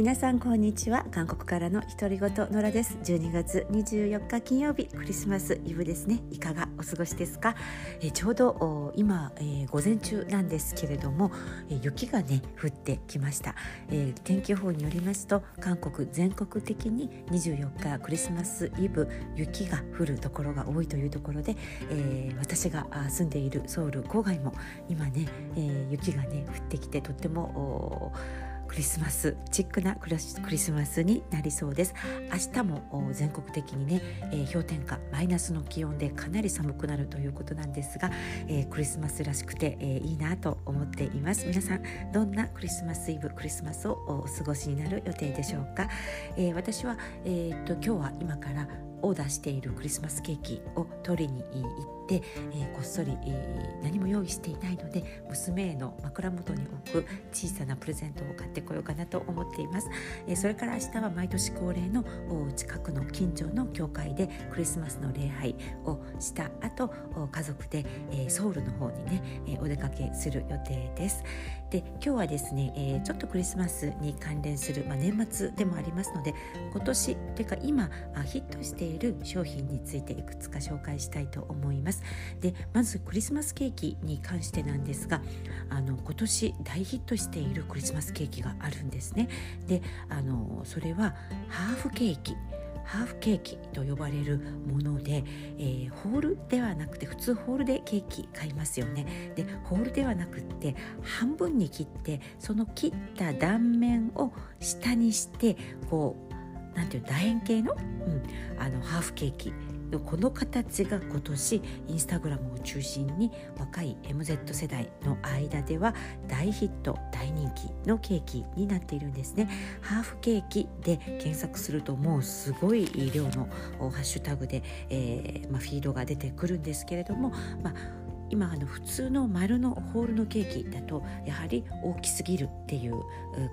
皆さんこんにちは。韓国からの独り言野良です。12月24日金曜日クリスマスイブですね。いかがお過ごしですか、えちょうど今、えー、午前中なんですけれども、え雪がね降ってきました、えー、天気予報によりますと韓国全国的に24日クリスマスイブ雪が降るところが多いというところで、えー、私が住んでいるソウル郊外も今ね、え雪がね降ってきてとってもクリスマスチックなクリスマスになりそうです。明日も全国的にね、えー、氷点下マイナスの気温でかなり寒くなるということなんですが、えー、クリスマスらしくて、えー、いいなと思っています。皆さんどんなクリスマスイブクリスマスをお過ごしになる予定でしょうか、え私は、えー、っと今日は今からオーダーしているクリスマスケーキを取りに行って、えー、こっそり、えー、何も用意していないので娘への枕元に置く小さなプレゼントを買ってこようかなと思っています、えー、それから明日は毎年恒例の近くの近所の教会でクリスマスの礼拝をした後家族で、えー、ソウルの方にね、えー、お出かけする予定です。で今日はですね、えー、ちょっとクリスマスに関連する、まあ、年末でもありますので今年というか今ヒットしている商品についていくつか紹介したいと思います。でまずクリスマスケーキに関してなんですがあの今年大ヒットしているクリスマスケーキがあるんですね。であのそれはハーフケーキハーフケーキと呼ばれるもので、えー、ホールではなくて普通ホールでケーキ買いますよね。でホールではなくって半分に切ってその切った断面を下にしてこうなんていう楕円形の,、うん、あのハーフケーキこの形が今年インスタグラムを中心に若い MZ 世代の間では大ヒット大人気のケーキになっているんですね。ハーフケーキで検索するともうすごい量のハッシュタグで、えーまあ、フィードが出てくるんですけれども、まあ、今あの普通の丸のホールのケーキだとやはり大きすぎるっていう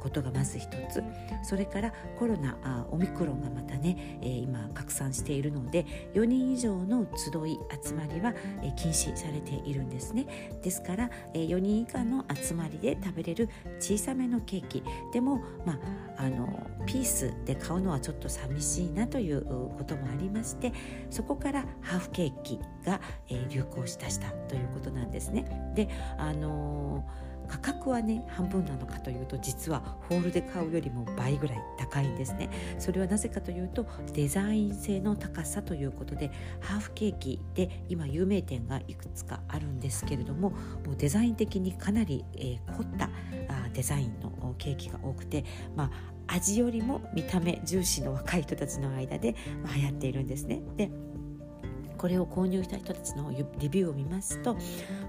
ことがまず一つ。それからコロナあオミクロンがまたね、えー、今拡散しているので4人以上の集い集まりは、えー、禁止されているんですね。ですから、えー、4人以下の集まりで食べれる小さめのケーキ。でも、まあ、あのピースで買うのはちょっと寂しいなということもありましてそこからハーフケーキが、えー、流行したしたということなんですね。であのー価格はね半分なのかというと実はホールで買うよりも倍ぐらい高いんですねそれはなぜかというとデザイン性の高さということでハーフケーキで今有名店がいくつかあるんですけれどももうデザイン的にかなり、えー、凝ったあデザインのケーキが多くてまあ味よりも見た目重視の若い人たちの間で、まあ、流行っているんですね。でこれを購入した人たちのレビューを見ますと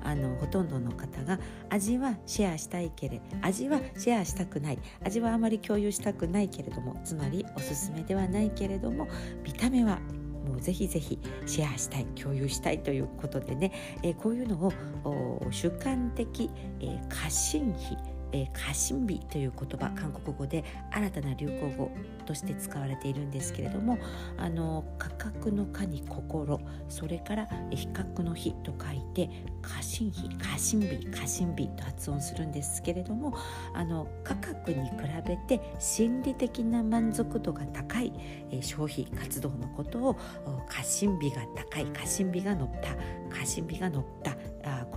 あのほとんどの方が味はシェアしたいけれ味はシェアしたくない味はあまり共有したくないけれどもつまりおすすめではないけれども見た目はもうぜひぜひシェアしたい共有したいということでね、えー、こういうのを主観的、えー、過信費えー、過信日という言葉韓国語で新たな流行語として使われているんですけれどもあの価格の価に心それから比較の日と書いて過信日過信日過信日と発音するんですけれどもあの価格に比べて心理的な満足度が高い、えー、消費活動のことを過信日が高い過信日が乗った過信日が乗った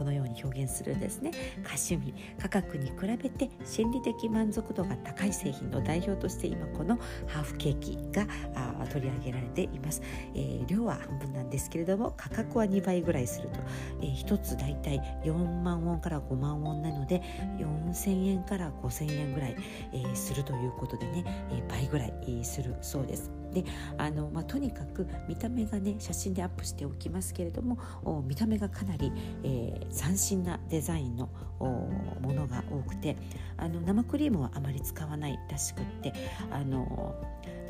このように表現するんですね。過信日価格に比べて心理的満足度が高い製品の代表として今このハーフケーキがあ取り上げられています、えー、量は半分なんですけれども価格は2倍ぐらいすると、えー、1つだいたい4万ウォンから5万ウォンなので4000円から5000円ぐらい、えー、するということでね、えー、倍ぐらい、するそうです。であの、まあ、とにかく見た目がね写真でアップしておきますけれども見た目がかなり、えー、斬新なデザインのものが多くてあの生クリームはあまり使わないらしくってあの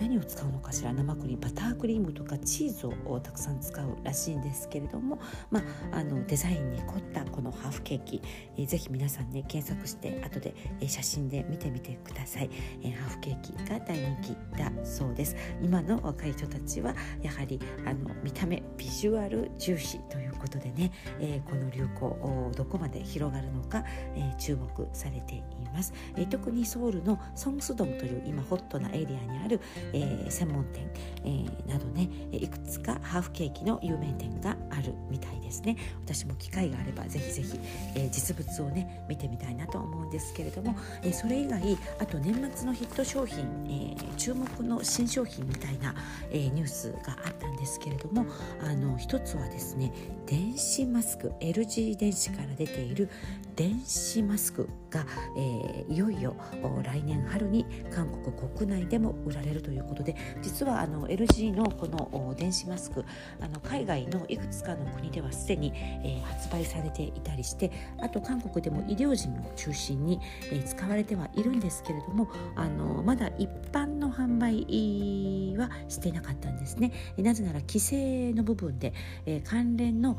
何を使うのかしら？生クリームバタークリームとかチーズをたくさん使うらしいんですけれども、まあ、あのデザインに凝ったこのハーフケーキ、えー、ぜひ皆さんね検索して後で、えー、写真で見てみてください、えー、ハーフケーキが大人気だそうです。今の若い人たちはやはりあの見た目ビジュアル重視ということでね、えー、この流行どこまで広がるのか、えー、注目されています、えー、特にソウルのソンスドンという今ホットなエリアにある、えー、専門店、えー、などねいくつかハーフケーキの有名店があるみたいですね。私も機会があればぜひぜひ、えー、実物をね見てみたいなと思うんですけれども、え、それ以外あと年末のヒット商品、え、注目の新商品みたいな、え、ニュースがあったんですけれどもあの一つはですね電子マスク LG 電子から出ている電子マスクが、えー、いよいよ来年春に韓国国内でも売られるということで実はあの LG のこの電子マスクあの海外のいくつかの国ではすでに、えー、発売されていたりしてあと韓国でも医療人を中心に、えー、使われてはいるんですけれどもあのまだ一般の販売はしてなかったんですね。なぜなら規制の部分で、えー、関連の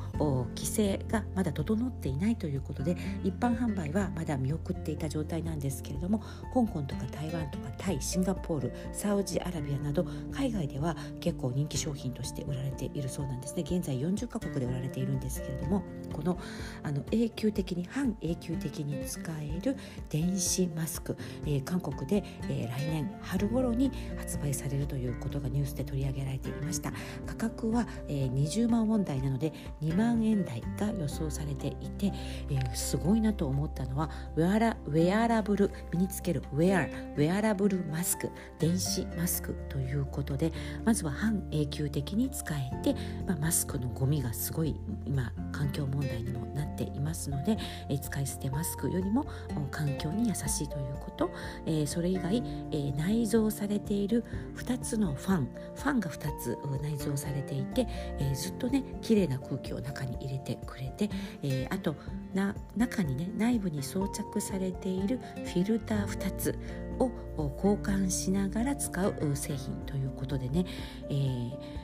規制がまだ整っていないということで一般販売はまだ見送っていた状態なんですけれども香港とか台湾とかタイシンガポールサウジアラビアなど海外では結構人気商品として売られているそうなんですね。現在40カ国で売られているんですけれどもこのあの永久的に半永久的に使える電子マスク、えー、韓国で、えー、来年春頃に発売されるということがニュースで取り上げられていました。価格は、えー、20万ウォン台なので2万円台が予想されていて、えー、すごいなと思ったのはウェアラウェアラブル身につけるウェアウェアラブルマスク電子マスクということでまずは半永久的に使えて、まあ、マスクのゴミがすごい今環境問題にもなっていますので、え、使い捨てマスクよりも環境に優しいということ、えー、それ以外、えー、内蔵されている2つのファンファンが2つ内蔵されていて、えー、ずっとね綺麗な空気を中に入れてくれて、えー、あとな中にね内部に装着されているフィルター2つを交換しながら使う製品ということでね、えー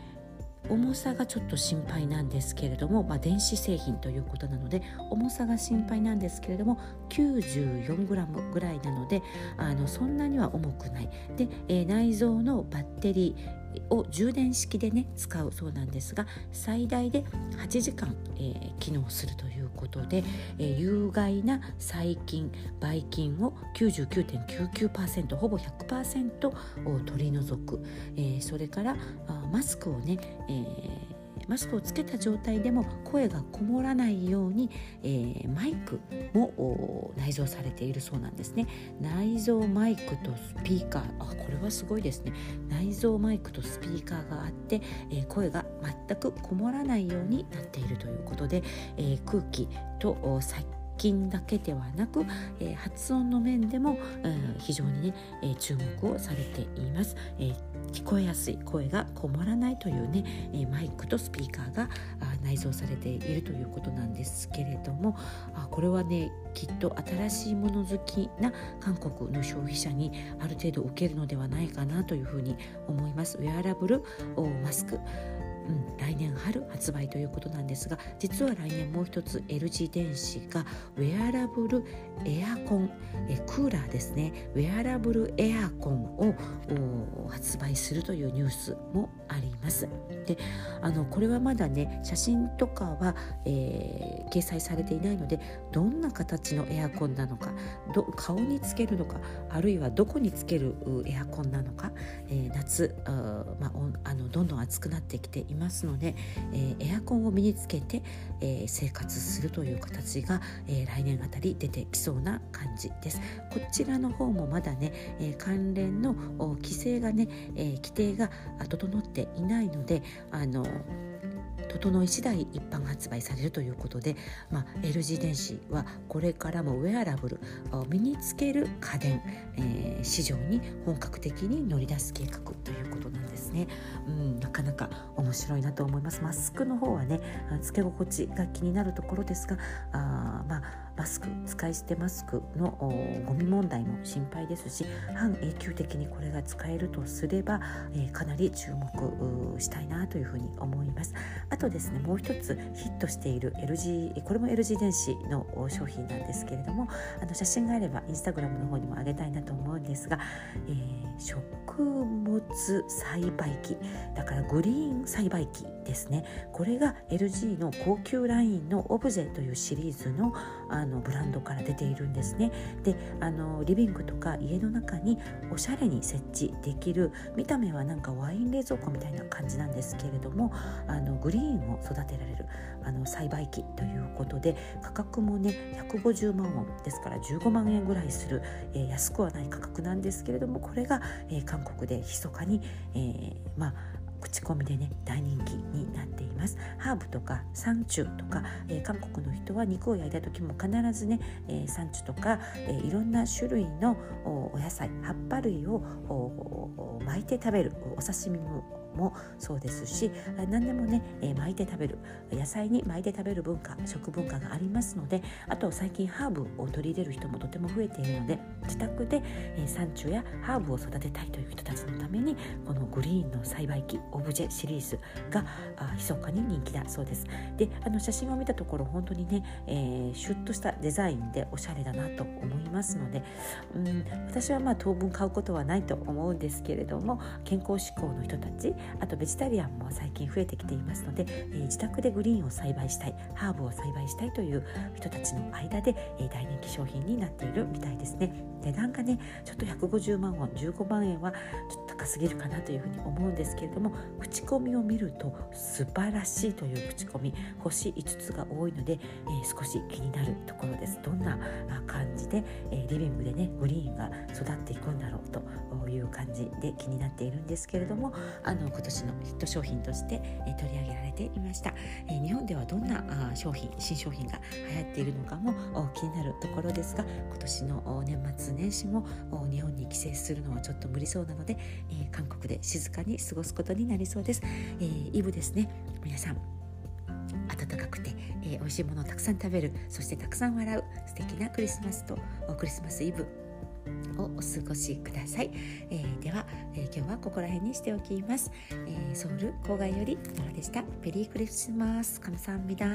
重さがちょっと心配なんですけれども、まあ、電子製品ということなので重さが心配なんですけれども 94g ぐらいなのであのそんなには重くない。で、えー、内蔵のバッテリーを充電式でね使うそうなんですが最大で8時間、えー、機能するということで、えー、有害な細菌ばい菌を99.99%ほぼ100%を取り除く、えー、それからあマスクをね、えーマスクをつけた状態でも声がこもらないように、えー、マイクも内蔵されているそうなんですね。内蔵マイクとスピーカー。あこれはすごいですね。内蔵マイクとスピーカーがあって、えー、声が全くこもらないようになっているということで、えー、空気と殺筋だけではなく、えー、発音の面でも、うん、非常にね、えー、注目をされています、えー、聞こえやすい声がこもらないというね、えマイクとスピーカーが内蔵されているということなんですけれどもあこれはねきっと新しいもの好きな韓国の消費者にある程度受けるのではないかなというふうに思います。ウェアラブルマスク。うん、来年春発売ということなんですが実は来年もう一つ LG 電子がウェアラブルエアコンえクーラーですね。ウェアラブルエアコンを発売するというニュースもあります。であのこれはまだね写真とかは、えー、掲載されていないのでどんな形のエアコンなのかど顔につけるのかあるいはどこにつけるエアコンなのか、えー、夏あ、まあ、あのどんどん暑くなってきていますので、えー、エアコンを身につけて、えー、生活するという形が、えー、来年あたり出てきそうな感じです。こちらの方もまだね、えー、関連の規制がね、えー、規定が整っていないのであの整い次第一般発売されるということで、まあ、LG 電子はこれからもウェアラブル身につける家電、えー、市場に本格的に乗り出す計画ということなんですね、うん、なかなか面白いなと思います。マスクの方はねつけ心地が気になるところですがあまあマスク使い捨てマスクのゴミ問題も心配ですし半永久的にこれが使えるとすれば、えー、かなり注目したいなというふうに思います。あとですねもう一つヒットしている LG これも LG 電子の商品なんですけれどもあの写真があればインスタグラムの方にも上げたいなと思うんですが、えー、食物栽培機だからグリーン栽培機ですね。これが LG の高級ラインのオブジェというシリーズのあのブランドから出ているんですね。であのリビングとか家の中におしゃれに設置できる見た目はなんかワイン冷蔵庫みたいな感じなんですけれどもあのグリーンを育てられるあの栽培機ということで価格もね150万ウォンですから15万円ぐらいする、えー、安くはない価格なんですけれどもこれが、えー、韓国で密かに、えー、まあ口コミでね大人気になっています。ハーブとかサンチュとか、えー、韓国の人は肉を焼いた時も必ずね、えー、サンチュとか、えー、いろんな種類のお野菜葉っぱ類を巻いて食べるお刺身ももそうですし何でもね、巻いて食べる野菜に巻いて食べる文化食文化がありますのであと最近ハーブを取り入れる人もとても増えているので自宅で、えー、山中やハーブを育てたいという人たちのためにこのグリーンの栽培機オブジェシリーズが密かに人気だそうです。であの写真を見たところ本当にね、えー、シュッとしたデザインでおしゃれだなと思いますので、うん、私はまあ当分買うことはないと思うんですけれども健康志向の人たちあとベジタリアンも最近増えてきていますので、えー、自宅でグリーンを栽培したいハーブを栽培したいという人たちの間で、えー、大人気商品になっているみたいですね。値段がねちょっと150万ウォン15万円はちょっと高すぎるかなというふうに思うんですけれども口コミを見ると素晴らしいという口コミ星5つが多いので、えー、少し気になるところです。どんなじで、え、リビングでねグリーンが育っていくんだろうという感じで気になっているんですけれどもあの今年のヒット商品として、え取り上げられていました、え日本ではどんなあ商品新商品が流行っているのかも気になるところですが今年の年末年始も日本に帰省するのはちょっと無理そうなので、え韓国で静かに過ごすことになりそうです、えー、イブですね。皆さん暖かくて、えー、美味しいものをたくさん食べるそしてたくさん笑う素敵なクリスマスとクリスマスイブをお過ごしください、えー、では、えー、今日はここら辺にしておきます、えー、ソウル郊外よりノラでした。ペリークリスマス。カムサンビダ